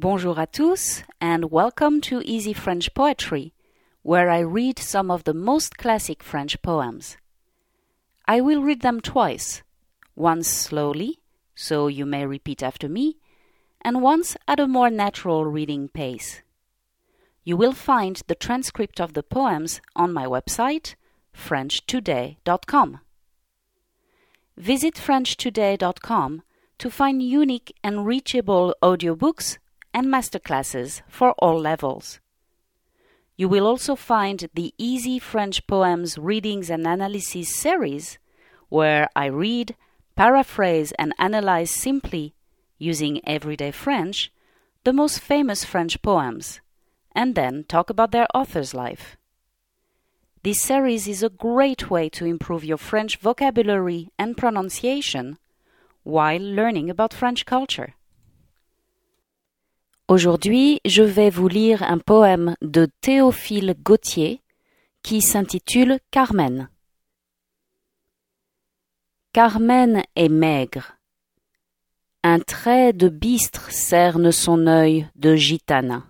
Bonjour à tous and welcome to Easy French Poetry, where I read some of the most classic French poems. I will read them twice, once slowly, so you may repeat after me, and once at a more natural reading pace. You will find the transcript of the poems on my website, FrenchToday.com. Visit FrenchToday.com to find unique and reachable audiobooks and masterclasses for all levels. You will also find the Easy French Poems Readings and Analysis series, where I read, paraphrase, and analyze simply, using everyday French, the most famous French poems, and then talk about their author's life. This series is a great way to improve your French vocabulary and pronunciation while learning about French culture. Aujourd'hui, je vais vous lire un poème de Théophile Gautier qui s'intitule Carmen. Carmen est maigre. Un trait de bistre cerne son œil de gitana.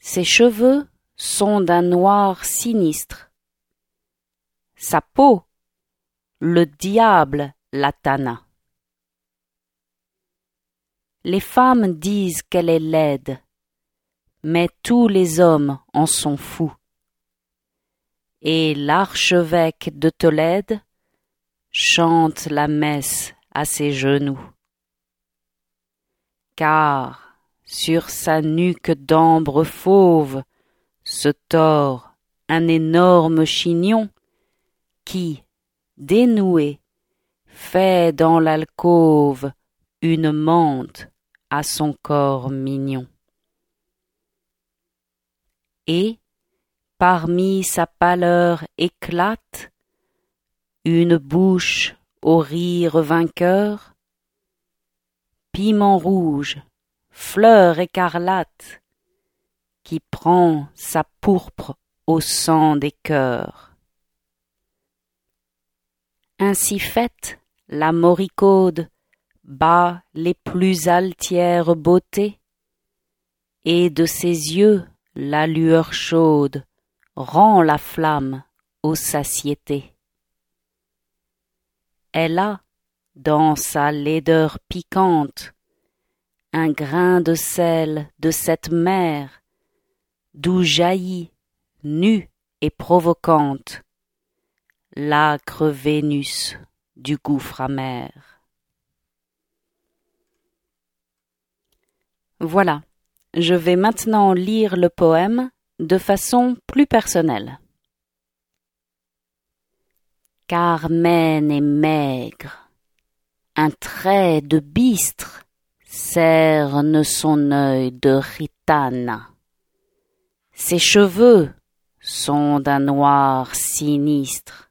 Ses cheveux sont d'un noir sinistre. Sa peau, le diable la tana. Les femmes disent qu'elle est laide, mais tous les hommes en sont fous. Et l'archevêque de Tolède chante la messe à ses genoux. Car sur sa nuque d'ambre fauve se tord un énorme chignon qui, dénoué, fait dans l'alcôve une mante à son corps mignon. Et, parmi sa pâleur éclate, une bouche au rire vainqueur, piment rouge, fleur écarlate, qui prend sa pourpre au sang des cœurs. Ainsi faite, la moricaude bat les plus altières beautés, et de ses yeux la lueur chaude rend la flamme aux satiétés. Elle a, dans sa laideur piquante, un grain de sel de cette mer d'où jaillit, nue et provocante, l'âcre Vénus du gouffre amer. Voilà, je vais maintenant lire le poème de façon plus personnelle. Carmen est maigre, un trait de bistre cerne son œil de ritana. Ses cheveux sont d'un noir sinistre.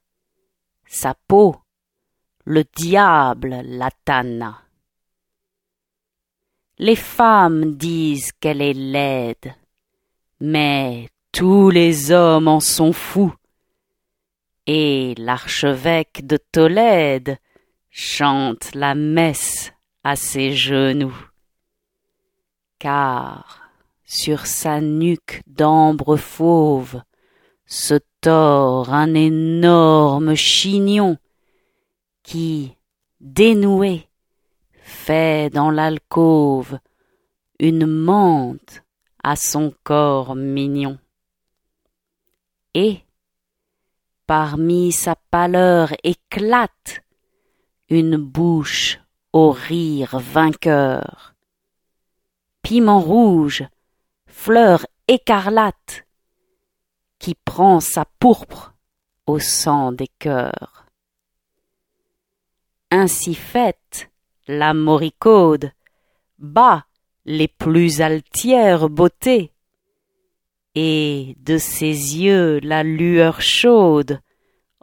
Sa peau, le diable la. Les femmes disent qu'elle est laide, mais tous les hommes en sont fous. Et l'archevêque de Tolède chante la messe à ses genoux. Car sur sa nuque d'ambre fauve se tord un énorme chignon qui, dénoué, fait dans l'alcôve une mante à son corps mignon. Et, parmi sa pâleur éclate une bouche au rire vainqueur. Piment rouge fleur écarlate qui prend sa pourpre au sang des cœurs. Ainsi faite, la moricaude bat les plus altières beautés, et de ses yeux la lueur chaude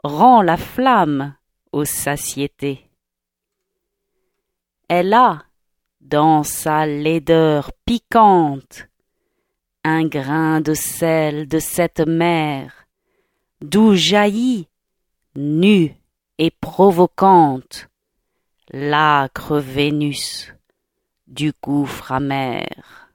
rend la flamme aux satiétés. Elle a, dans sa laideur piquante, un grain de sel de cette mer, d'où jaillit, nue et provocante, l'âcre Vénus du gouffre amer.